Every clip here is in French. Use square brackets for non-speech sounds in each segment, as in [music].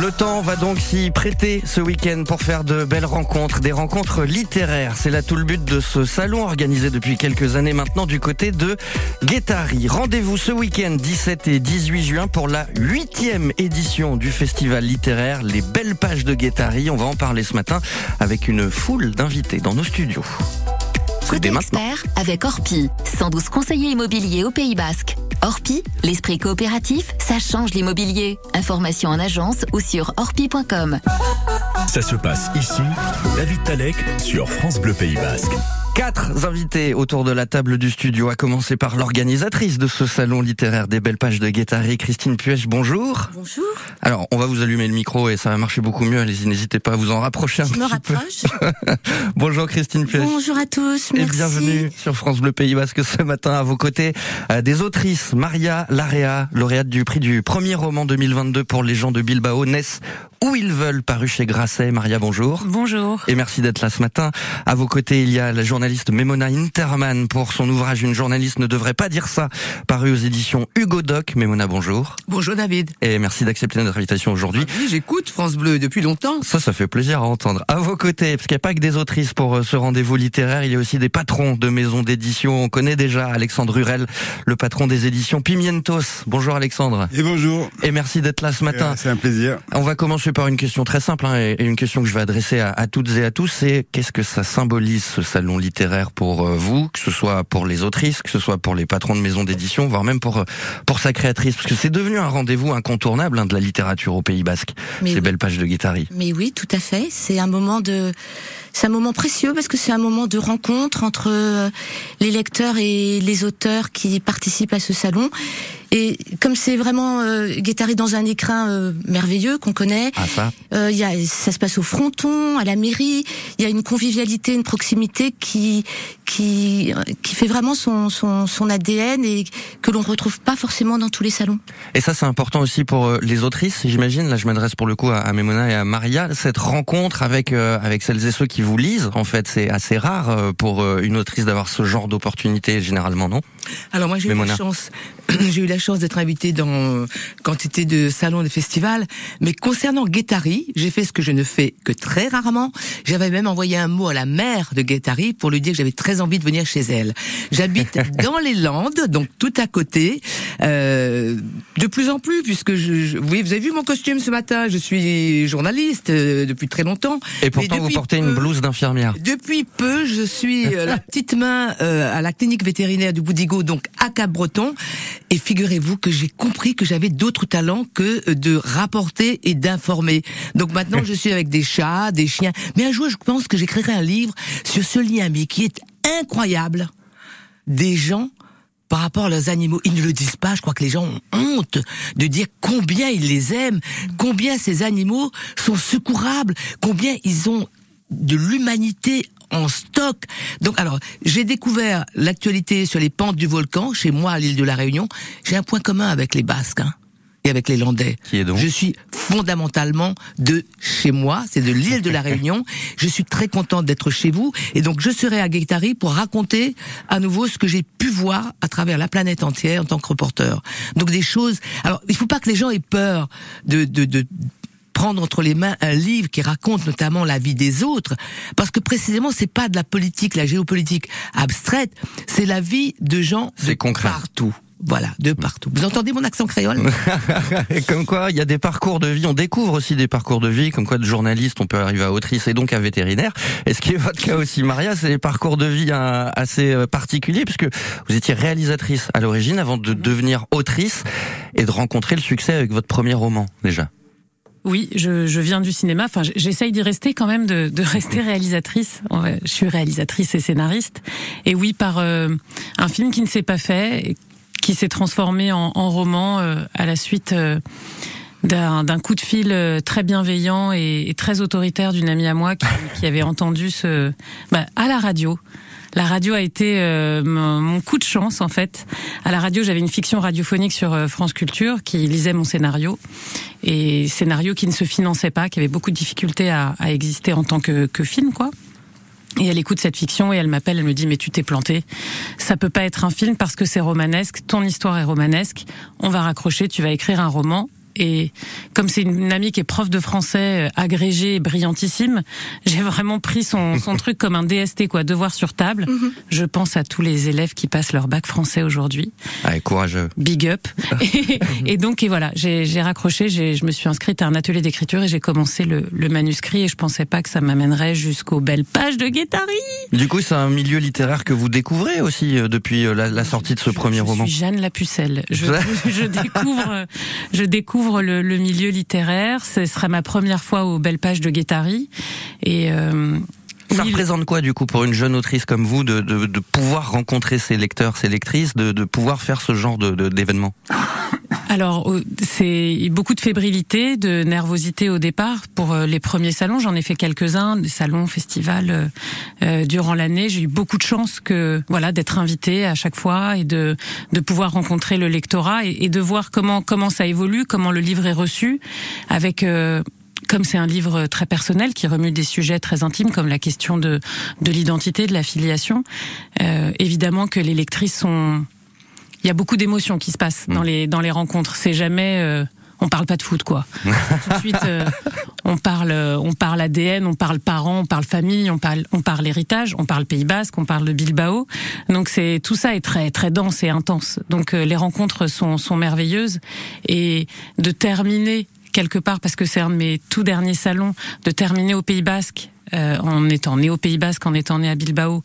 Le temps va donc s'y prêter ce week-end pour faire de belles rencontres, des rencontres littéraires. C'est là tout le but de ce salon organisé depuis quelques années maintenant du côté de Guétari. Rendez-vous ce week-end 17 et 18 juin pour la huitième édition du festival littéraire Les Belles Pages de Guétari. On va en parler ce matin avec une foule d'invités dans nos studios. Côté expert avec Orpi, 112 conseillers immobiliers au Pays Basque. Orpi, l'esprit coopératif, ça change l'immobilier. Information en agence ou sur orpi.com. Ça se passe ici, David Talek sur France Bleu Pays Basque. Quatre invités autour de la table du studio, à commencer par l'organisatrice de ce salon littéraire des belles pages de Guettari, Christine Puech, bonjour. Bonjour. Alors, on va vous allumer le micro et ça va marcher beaucoup mieux. Allez-y, n'hésitez pas à vous en rapprocher un Je petit me peu. rapproche. [laughs] Bonjour Christine Puech. Bonjour à tous. Et Merci. bienvenue sur France Bleu Pays Basque ce matin à vos côtés euh, des autrices Maria Larrea, lauréate du prix du premier roman 2022 pour les gens de Bilbao, naissent où ils veulent, paru chez Grasset. Maria, bonjour. Bonjour. Et merci d'être là ce matin. À vos côtés, il y a la journaliste Memona Interman pour son ouvrage Une journaliste ne devrait pas dire ça, paru aux éditions Hugo Doc. Memona, bonjour. Bonjour David. Et merci d'accepter notre invitation aujourd'hui. Oui, j'écoute France Bleu depuis longtemps. Ça, ça fait plaisir à entendre. À vos côtés, parce qu'il n'y a pas que des autrices pour euh, ce rendez-vous littéraire, il y a aussi des patrons de maisons d'édition. On connaît déjà Alexandre Rurel, le patron des éditions Pimientos. Bonjour Alexandre. Et bonjour. Et merci d'être là ce matin. Euh, C'est un plaisir. On va commencer par une question très simple hein, et et une question que je vais adresser à, à toutes et à tous. C'est qu'est-ce que ça symbolise ce salon littéraire pour euh, vous, que ce soit pour les autrices, que ce soit pour les patrons de maisons d'édition, voire même pour euh, pour sa créatrice, parce que c'est devenu un rendez-vous incontournable hein, de la littérature au Pays Basque. Mais Ces oui. belles pages de Guittari. Mais oui, tout à fait. C'est un moment de, c'est un moment précieux parce que c'est un moment de rencontre entre euh, les lecteurs et les auteurs qui participent à ce salon. Et comme c'est vraiment euh, dans un écrin euh, merveilleux qu'on connaît, Ah ça. euh, y a, ça se passe au fronton, à la mairie. Il y a une convivialité, une proximité qui qui qui fait vraiment son son, son ADN et que l'on retrouve pas forcément dans tous les salons. Et ça, c'est important aussi pour euh, les autrices, j'imagine. Là, je m'adresse pour le coup à, à Memona et à Maria. Cette rencontre avec euh, avec celles et ceux qui vous lisent, en fait, c'est assez rare euh, pour une autrice d'avoir ce genre d'opportunité, généralement, non? Alors moi j'ai eu la chance, [clears throat] j'ai eu la chance d'être invitée dans quantité de salons, de festivals. Mais concernant Guettari, j'ai fait ce que je ne fais que très rarement. J'avais même envoyé un mot à la mère de Guettari pour lui dire que j'avais très envie de venir chez elle. J'habite [laughs] dans les Landes, donc tout à côté. Euh, de plus en plus, puisque je, je- oui, vous avez vu mon costume ce matin. Je suis journaliste euh, depuis très longtemps. Et pourtant, vous portez une blouse d'infirmière. Depuis peu, je suis euh, la petite main euh, à la clinique vétérinaire du Boudigo, donc à Cap-Breton. Et figurez-vous que j'ai compris que j'avais d'autres talents que de rapporter et d'informer. Donc maintenant, je suis avec des chats, des chiens. Mais un jour, je pense que j'écrirai un livre sur ce lien, mais qui est incroyable, des gens par rapport à leurs animaux. Ils ne le disent pas, je crois que les gens ont honte de dire combien ils les aiment, combien ces animaux sont secourables, combien ils ont de l'humanité en stock. Donc alors, j'ai découvert l'actualité sur les pentes du volcan chez moi à l'île de la Réunion. J'ai un point commun avec les Basques. hein, et avec les Landais. Qui est donc Je suis fondamentalement de chez moi, c'est de l'île de la Réunion. Je suis très contente d'être chez vous et donc je serai à Guettari pour raconter à nouveau ce que j'ai pu voir à travers la planète entière en tant que reporter. Donc des choses. Alors il faut pas que les gens aient peur de, de, de prendre entre les mains un livre qui raconte notamment la vie des autres, parce que précisément c'est pas de la politique, la géopolitique abstraite, c'est la vie de gens C'est de concret. partout. Voilà, de partout. Vous entendez mon accent créole Et [laughs] comme quoi, il y a des parcours de vie. On découvre aussi des parcours de vie, comme quoi de journaliste, on peut arriver à autrice et donc à vétérinaire. Et ce qui est votre cas aussi, Maria, c'est des parcours de vie hein, assez euh, particuliers, puisque vous étiez réalisatrice à l'origine avant de devenir autrice et de rencontrer le succès avec votre premier roman, déjà. Oui, je, je viens du cinéma. Enfin, j'essaye d'y rester quand même, de, de rester réalisatrice. Je suis réalisatrice et scénariste. Et oui, par euh, un film qui ne s'est pas fait, qui s'est transformé en, en roman euh, à la suite euh, d'un coup de fil euh, très bienveillant et, et très autoritaire d'une amie à moi qui, [laughs] qui avait entendu ce bah, à la radio. La radio a été euh, mon mon coup de chance en fait. À la radio, j'avais une fiction radiophonique sur euh, France Culture qui lisait mon scénario et scénario qui ne se finançait pas, qui avait beaucoup de difficultés à, à exister en tant que, que film quoi. Et elle écoute cette fiction et elle m'appelle, elle me dit mais tu t'es planté. Ça peut pas être un film parce que c'est romanesque, ton histoire est romanesque. On va raccrocher, tu vas écrire un roman Et comme c'est une amie qui est prof de français, euh, agrégée, brillantissime, j'ai vraiment pris son, son [laughs] truc comme un DST, quoi, devoir sur table. Mhm. Je pense à tous les élèves qui passent leur bac français aujourd'hui. Allez, courageux. Big up. [laughs] et, et donc, et voilà, j'ai raccroché, je me suis inscrite à un atelier d'écriture et j'ai commencé le, le manuscrit et je pensais pas que ça m'amènerait jusqu'aux belles pages de Guettari. Du coup, c'est un milieu littéraire que vous découvrez aussi euh, depuis euh, la, la sortie de ce premier je roman. suis [laughs] Jeanne la Pucelle. Je, je découvre, je découvre le, milieu littéraire. Ce sera ma première fois aux belles pages de Guettari. Et euh, Ça oui, représente quoi du coup pour une jeune autrice comme vous de, de, de pouvoir rencontrer ses lecteurs, ses lectrices, de, de pouvoir faire ce genre d'événement? Alors, c'est beaucoup de fébrilité, de nervosité au départ pour euh, les premiers salons. J'en ai fait quelques-uns, des salons, festivals euh, euh, durant l'année. J'ai eu beaucoup de chance que voilà d'être invitée à chaque fois et de de pouvoir rencontrer le lectorat et, et de voir comment comment ça évolue, comment le livre est reçu, avec euh, comme c'est un livre très personnel qui remue des sujets très intimes comme la question de de l'identité, de la filiation. euh, évidemment que les lectrices sont il y a beaucoup d'émotions qui se passent dans les dans les rencontres. C'est jamais euh, on parle pas de foot quoi. [laughs] Tout de suite euh, on parle euh, on parle ADN, on parle parents, on parle famille, on parle on parle héritage, on parle Pays Basque, on parle de Bilbao. Donc c'est tout ça est très très dense et intense. Donc euh, les rencontres sont sont merveilleuses et de terminer quelque part parce que c'est un de mes tout derniers salons de terminer au Pays Basque euh, en étant né au Pays Basque, en étant né à Bilbao,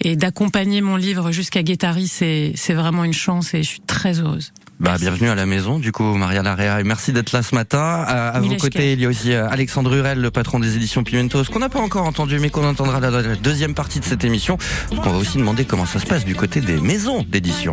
et d'accompagner mon livre jusqu'à Guétari, c'est c'est vraiment une chance et je suis très heureuse. Bah, bienvenue à la maison, du coup, Maria Larrea, et merci d'être là ce matin. À, à vos côtés, il y a aussi euh, Alexandre Hurel, le patron des éditions Pimentos, qu'on n'a pas encore entendu, mais qu'on entendra dans la deuxième partie de cette émission. Parce qu'on va aussi demander comment ça se passe du côté des maisons d'édition.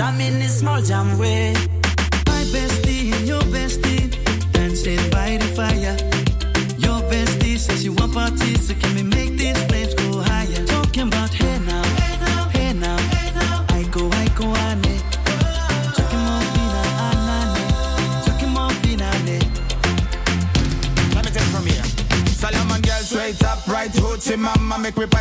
Jam, in this small jam way.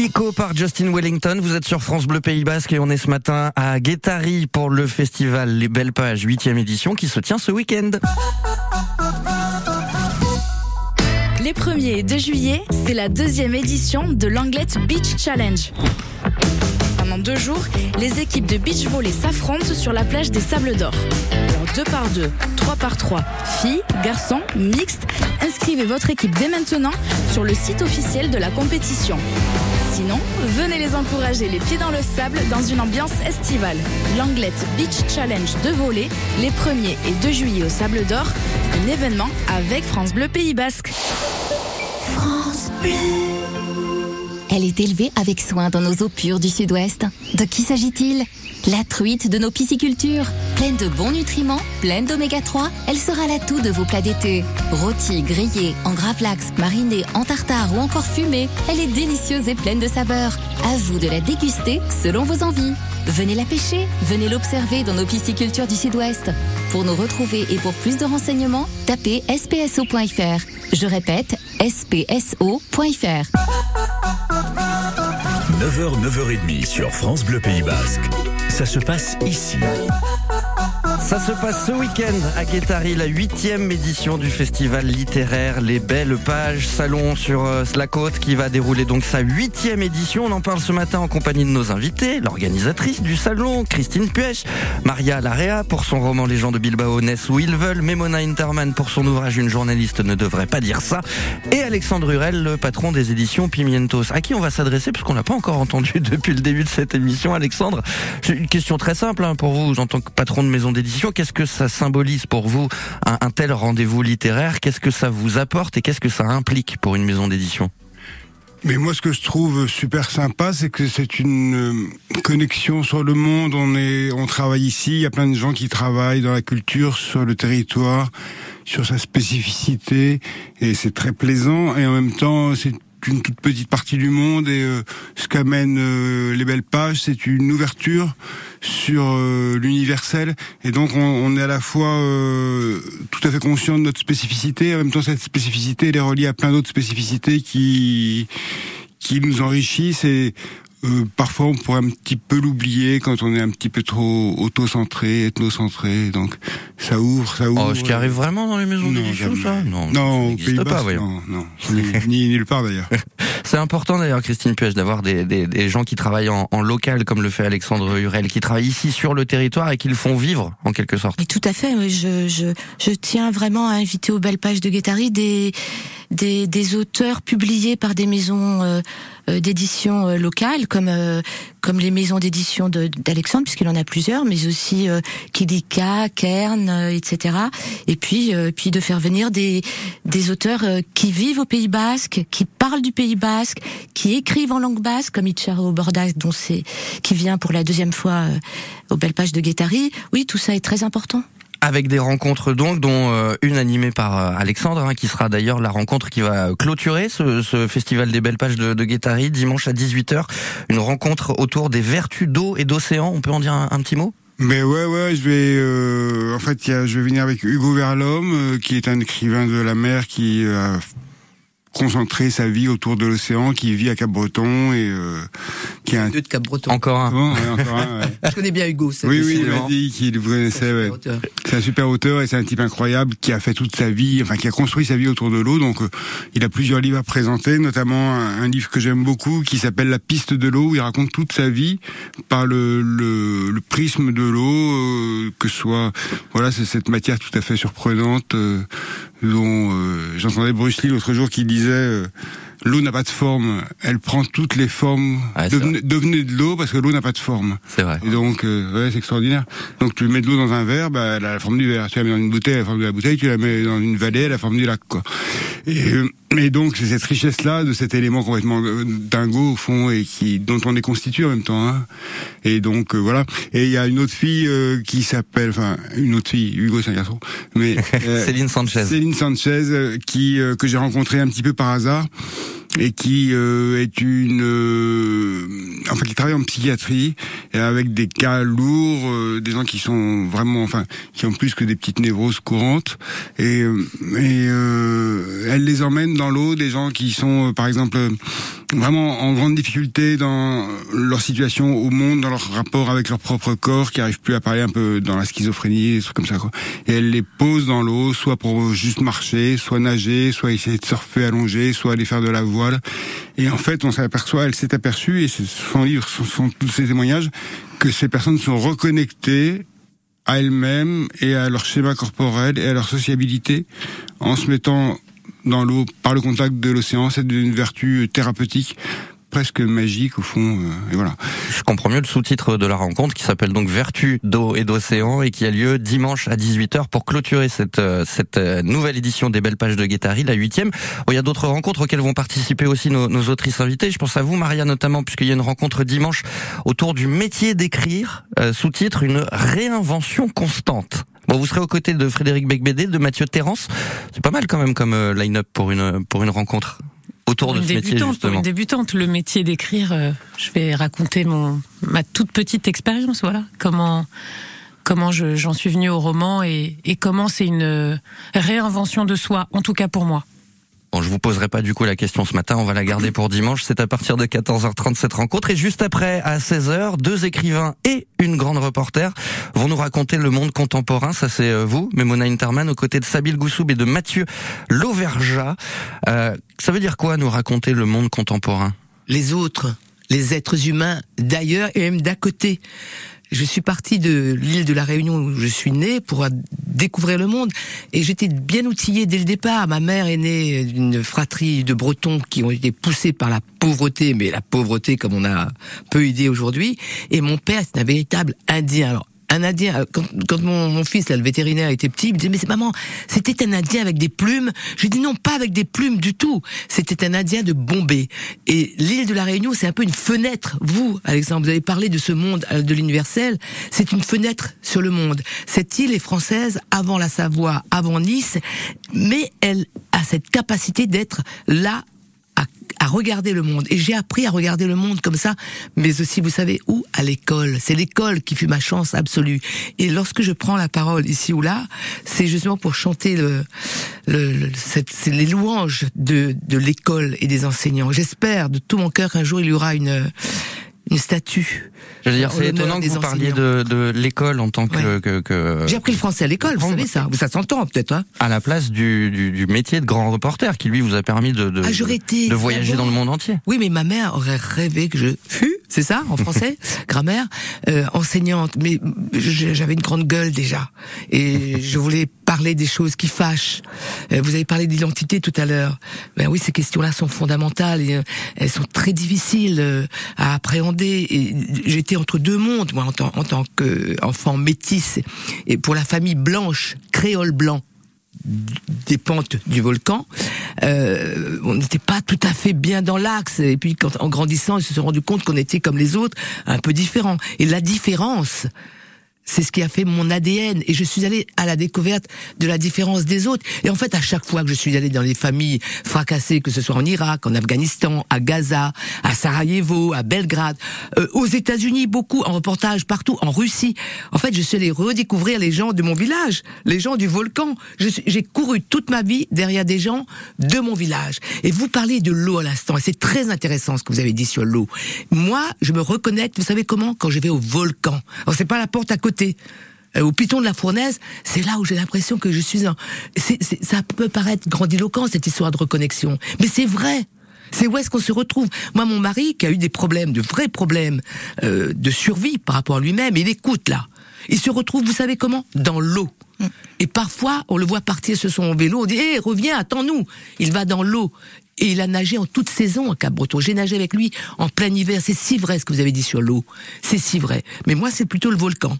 Ico, par Justin Wellington. Vous êtes sur France Bleu Pays Basque et on est ce matin à Guétari pour le festival Les Belles Pages 8e édition qui se tient ce week-end. Les 1er et 2 juillet, c'est la deuxième édition de l'Anglet Beach Challenge. pendant deux jours, les équipes de beach volley s'affrontent sur la plage des Sables d'Or. Deux par deux, trois par trois, filles, garçons, mixtes, inscrivez votre équipe dès maintenant sur le site officiel de la compétition. Sinon, venez les encourager les pieds dans le sable dans une ambiance estivale. L'Anglette Beach Challenge de volley, les 1er et 2 juillet au Sable d'Or, un événement avec France Bleu Pays Basque. France Bleu. Elle est élevée avec soin dans nos eaux pures du sud-ouest. De qui s'agit-il? La truite de nos piscicultures. Pleine de bons nutriments, pleine d'oméga 3, elle sera l'atout de vos plats d'été. Rôtie, grillée, en gravlax, marinée, en tartare ou encore fumée, elle est délicieuse et pleine de saveurs. À vous de la déguster selon vos envies. Venez la pêcher, venez l'observer dans nos piscicultures du sud-ouest. Pour nous retrouver et pour plus de renseignements, tapez spso.fr. Je répète, spso.fr. 9h, 9h30 sur France Bleu Pays Basque. Ça se passe ici. Ça se passe ce week-end à Guétari, la huitième édition du festival littéraire Les Belles Pages Salon sur euh, la côte qui va dérouler donc sa huitième édition. On en parle ce matin en compagnie de nos invités, l'organisatrice du salon, Christine Puech, Maria Larrea pour son roman Les gens de Bilbao naissent où ils veulent, Memona Interman pour son ouvrage Une journaliste ne devrait pas dire ça, et Alexandre Hurel, le patron des éditions Pimientos, à qui on va s'adresser puisqu'on l'a pas encore entendu [laughs] depuis le début de cette émission. Alexandre, une question très simple hein, pour vous en tant que patron de maison d'édition. Qu'est-ce que ça symbolise pour vous un, un tel rendez-vous littéraire? Qu'est-ce que ça vous apporte et qu'est-ce que ça implique pour une maison d'édition? Mais moi, ce que je trouve super sympa, c'est que c'est une euh, connexion sur le monde. On est, on travaille ici. Il y a plein de gens qui travaillent dans la culture, sur le territoire, sur sa spécificité, et c'est très plaisant. Et en même temps, c'est une toute petite partie du monde et euh, ce qu'amènent euh, les belles pages, c'est une ouverture sur euh, l'universel. Et donc on, on, est à la fois euh, tout à fait conscient de notre spécificité, et en même temps cette spécificité elle est reliée à plein d'autres spécificités qui qui nous enrichissent. Et euh, parfois on pourrait un petit peu l'oublier quand on est un petit peu trop auto-centré, ethnocentré. Donc ça ouvre, ça ouvre. Oh, ce qui arrive vraiment dans les maisons d'édition, ça Non, non, ça n'existe pas, voyons. Non, non, ni, ni nulle part d'ailleurs. [laughs] C'est important d'ailleurs, Christine Puech, d'avoir des, des, des, gens qui travaillent en, en, local, comme le fait Alexandre Hurel, qui travaillent ici sur le territoire et qui le font vivre, en quelque sorte. Et tout à fait. Je, je, je tiens vraiment à inviter aux belles pages de Guettari des, des, des auteurs publiés par des maisons euh, d'édition euh, locales, comme euh, comme les maisons d'édition d'Alexandre, puisqu'il en a plusieurs, mais aussi euh, Kidika, Kern, euh, etc. Et puis puis de faire venir des des auteurs qui vivent au Pays Basque, qui parlent du Pays Basque, qui écrivent en langue basque, comme Itcharo Bordas, dont c'est qui vient pour la deuxième fois aux belles pages de Guettari. Oui, tout ça est très important avec des rencontres donc, dont euh, une animée par euh, Alexandre, hein, qui sera d'ailleurs la rencontre qui va clôturer ce, ce festival des belles pages de, de dimanche à 18h. Une rencontre autour des vertus d'eau et d'océan. On peut en dire un, petit mot? Mais ouais, ouais, je vais, euh, en fait, y a, je vais venir avec Hugo Verlhomme, euh, qui est un écrivain de la mer qui a concentrer sa vie autour de l'océan, qui vit à Cap-Breton et euh, qui a un... Deux de Cap-Breton. Encore un. Bon, ouais, encore un ouais. [laughs] Je connais bien Hugo. Oui, oui, il m'a dit qu'il vous connaissait. Ouais. C'est un super auteur et c'est un type incroyable qui a fait toute sa vie, enfin qui a construit sa vie autour de l'eau. Donc, euh, il a plusieurs livres à présenter, notamment un, un livre que j'aime beaucoup qui s'appelle La piste de l'eau, où il raconte toute sa vie par le, le, le prisme de l'eau, euh, que ce soit, voilà, c'est cette matière tout à fait surprenante euh, dont euh, j'entendais Bruce Lee l'autre jour qui disait euh, l'eau n'a pas de forme, elle prend toutes les formes. Ah, devenez, devenez, de l'eau parce que l'eau n'a pas de forme. C'est vrai. Et donc, euh, ouais, c'est extraordinaire. Donc tu mets de l'eau dans un verre, bah, elle a la forme du verre. Tu la mets dans une bouteille, elle a la forme de la bouteille. Tu la mets dans une vallée, elle a la forme du lac, quoi. Et, euh, donc c'est cette richesse-là de cet élément complètement dingo au fond et qui dont on est constitué en même temps. Hein. Et donc euh, voilà. Et il y a une autre fille euh, qui s'appelle, enfin une autre fille, Hugo c'est un garçon, mais [laughs] euh, Céline Sanchez. Céline Sanchez qui que j'ai rencontré un petit peu par hasard et qui euh, est une euh, enfin qui travaille en psychiatrie et avec des cas lourds euh, des gens qui sont vraiment enfin qui ont plus que des petites névroses courantes. Et, et elle les emmène dans l'eau des gens qui sont par exemple vraiment en grande difficulté dans leur situation au monde dans leur rapport avec leur propre corps qui arrivent plus à parler un peu dans la schizophrénie des trucs comme ça quoi. Et elle les pose dans l'eau soit pour juste marcher soit nager soit essayer de surfer allonger soit aller faire de la voile Et en fait, on s'aperçoit, elle s'est aperçue, et son livre, ce sont tous ces témoignages, que ces personnes sont reconnectées à elles-mêmes et à leur schéma corporel et à leur sociabilité en se mettant dans l'eau par le contact de l'océan. C'est une vertu thérapeutique presque magique au fond. euh, et voilà. Je comprends mieux le sous-titre de la rencontre qui s'appelle donc Vertu d'eau et d'océan et qui a lieu dimanche à 18h pour clôturer cette, euh, cette euh, nouvelle édition des Belles Pages de Guettari, la huitième. Il y a d'autres rencontres auxquelles vont participer aussi nos, nos autrices invitées. Je pense à vous, Maria, notamment, puisqu'il y a une rencontre dimanche autour du métier d'écrire, euh, sous-titre Une réinvention constante. Bon, vous serez aux côtés de Frédéric Becbédé, de Mathieu Terrance. C'est pas mal quand même comme line-up pour une, pour une rencontre autour de une ce métier, débutante, pour une débutante, le métier d'écrire, euh, je vais raconter mon ma toute petite expérience, voilà, comment comment je- j'en suis venue au roman et, et comment c'est une euh, réinvention de soi, en tout cas pour moi. Bon, je vous poserai pas du coup la question ce matin, on va la garder pour dimanche. C'est à partir de 14h30 cette rencontre. Et juste après, à 16h, deux écrivains et une grande reporter vont nous raconter le monde contemporain. Ça, c'est euh, vous, Memona Interman, aux côtés de Sabil Goussoub et de Mathieu Lauverja. Euh, ça veut dire quoi, nous raconter le monde contemporain? Les autres, les êtres humains d'ailleurs et même d'à côté. Je suis parti de l'île de la Réunion où je suis né pour découvrir le monde et j'étais bien outillé dès le départ. Ma mère est née d'une fratrie de Bretons qui ont été poussés par la pauvreté, mais la pauvreté comme on a peu idée aujourd'hui. Et mon père, c'est un véritable Indien. Alors un Indien, euh, quand, quand mon, mon fils, là, le vétérinaire, était petit, il me disait, mais maman, c'était un Indien avec des plumes. Je lui dis non, pas avec des plumes du tout. C'était un Indien de Bombay. Et l'île de la Réunion, c'est un peu une fenêtre. Vous, Alexandre, vous avez parlé de ce monde euh, de l'universel. C'est une fenêtre sur le monde. Cette île est française avant la Savoie, avant Nice, mais elle a cette capacité d'être là à, à regarder le monde. Et j'ai appris à regarder le monde comme ça, mais aussi, vous savez où? À l'école. C'est l'école qui fut ma chance absolue. Et lorsque je prends la parole ici ou là, c'est justement pour chanter le, le, le- les louanges de, de l'école et des enseignants. J'espère de tout mon cœur qu'un jour il y aura une, une statue. Je veux dire, c'est étonnant que vous parliez de, de l'école en tant que... que, que- J'ai appris le français à l'école, vous savez ça. Ça s'entend peut-être, hein à la place du, du, du métier de grand reporter qui lui vous a permis de, de, Ah, été de voyager dans le monde entier. Oui, mais ma mère aurait rêvé que je fus, c'est ça, en français, [laughs] grammaire, euh, enseignante. Mais j'avais une grande gueule déjà, et je voulais parler des choses qui fâchent. Euh, vous avez parlé d'identité tout à l'heure. Ben oui, ces questions-là sont fondamentales et euh, elles sont très difficiles euh, à appréhender. Et j'étais entre deux mondes, moi, en tant, en tant qu'enfant métisse, et pour la famille blanche, créole blanc des pentes du volcan. Euh, on n'était pas tout à fait bien dans l'axe. Et puis, quand, en grandissant, ils se sont rendus compte qu'on était comme les autres, un peu différents. Et la différence, c'est ce qui a fait mon ADN. Et je suis allé à la découverte de la différence des autres. Et en fait, à chaque fois que je suis allé dans les familles fracassées, que ce soit en Irak, en Afghanistan, à Gaza, à Sarajevo, à Belgrade, euh, aux États-Unis, beaucoup, en reportage partout, en Russie. En fait, je suis allé redécouvrir les gens de mon village, les gens du volcan. J'ai couru toute ma vie derrière des gens de mon village. Et vous parlez de l'eau à l'instant, et c'est très intéressant ce que vous avez dit sur l'eau. Moi, je me reconnecte, vous savez comment? Quand je vais au volcan. Alors, c'est pas la porte à côté. Euh, au piton de la fournaise, c'est là où j'ai l'impression que je suis c'est- ça peut paraître grandiloquent, cette histoire de reconnexion. Mais c'est vrai c'est où est-ce qu'on se retrouve? Moi, mon mari, qui a eu des problèmes, de vrais problèmes euh, de survie par rapport à lui-même, il écoute là. Il se retrouve, vous savez comment? Dans l'eau. Et parfois, on le voit partir sur son vélo, on dit Hé, reviens, attends-nous !» Il va dans l'eau. Et il a nagé en toute saison à Cap-Breton. J'ai nagé avec lui en plein hiver. C'est si vrai ce que vous avez dit sur l'eau. C'est si vrai. Mais moi, c'est plutôt le volcan.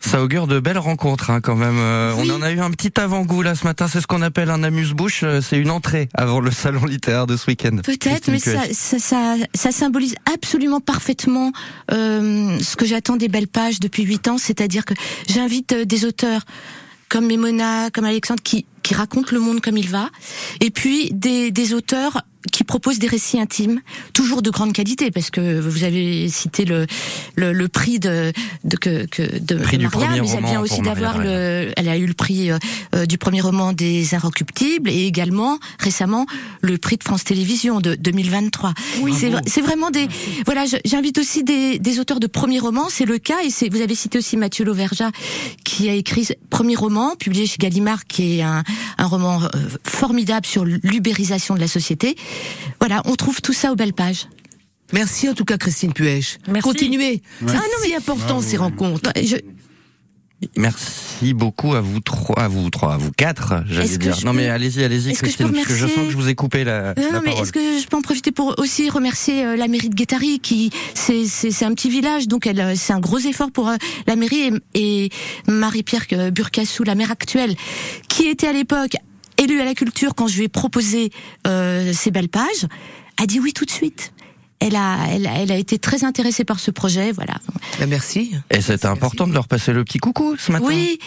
Ça augure de belles rencontres hein, quand même. Euh, Oui. On en a eu un petit avant-goût là ce matin. C'est ce qu'on appelle un amuse-bouche. Euh, C'est une entrée avant le salon littéraire de ce week-end. Peut-être, mais ça, Cuech. ça, ça, ça symbolise absolument parfaitement euh, ce que j'attends des belles pages depuis huit ans, c'est-à-dire que j'invite des auteurs comme Memona, comme Alexandre, qui, qui racontent le monde comme il va, et puis des, des auteurs qui proposent des récits intimes, toujours de grande qualité, parce que vous avez cité le, le, le prix de, de, que, que, de, Prix Maria, premier mais elle roman vient aussi d'avoir le, elle a eu le prix euh, euh, du premier roman des Inrecuptibles et également récemment le prix de France Télévisions de 2023. c'est vra- c'est vraiment des voilà. J'invite aussi des, des auteurs de premiers romans. C'est le cas et c'est vous avez cité aussi Mathieu Lauverja qui a écrit ce premier roman publié chez Gallimard qui est un, un roman euh, formidable sur l'ubérisation de la société. Voilà, on trouve tout ça aux belles pages. Merci en tout cas Christine Puech. Continuez. C'est Ah non, si important ces rencontres. Je- Merci beaucoup à vous trois, à vous trois, à vous quatre, j'allais dire. Non peux- mais allez-y, allez-y est-ce que je Christine, peux parce que je remercier- sens que je vous ai coupé la, Non, la mais est-ce que je peux en profiter pour aussi remercier euh, la mairie de Guétari qui c'est un petit village donc euh, c'est un gros effort pour euh, la mairie et, et Marie-Pierre Burcassou la maire actuelle qui était à l'époque élue à la culture quand je lui ai proposé euh, ces belles pages a dit oui tout de suite. Elle a elle, a- elle a été très intéressée par ce projet voilà. Bah, merci. Et c'était important de leur passer le petit coucou ce matin. Oui,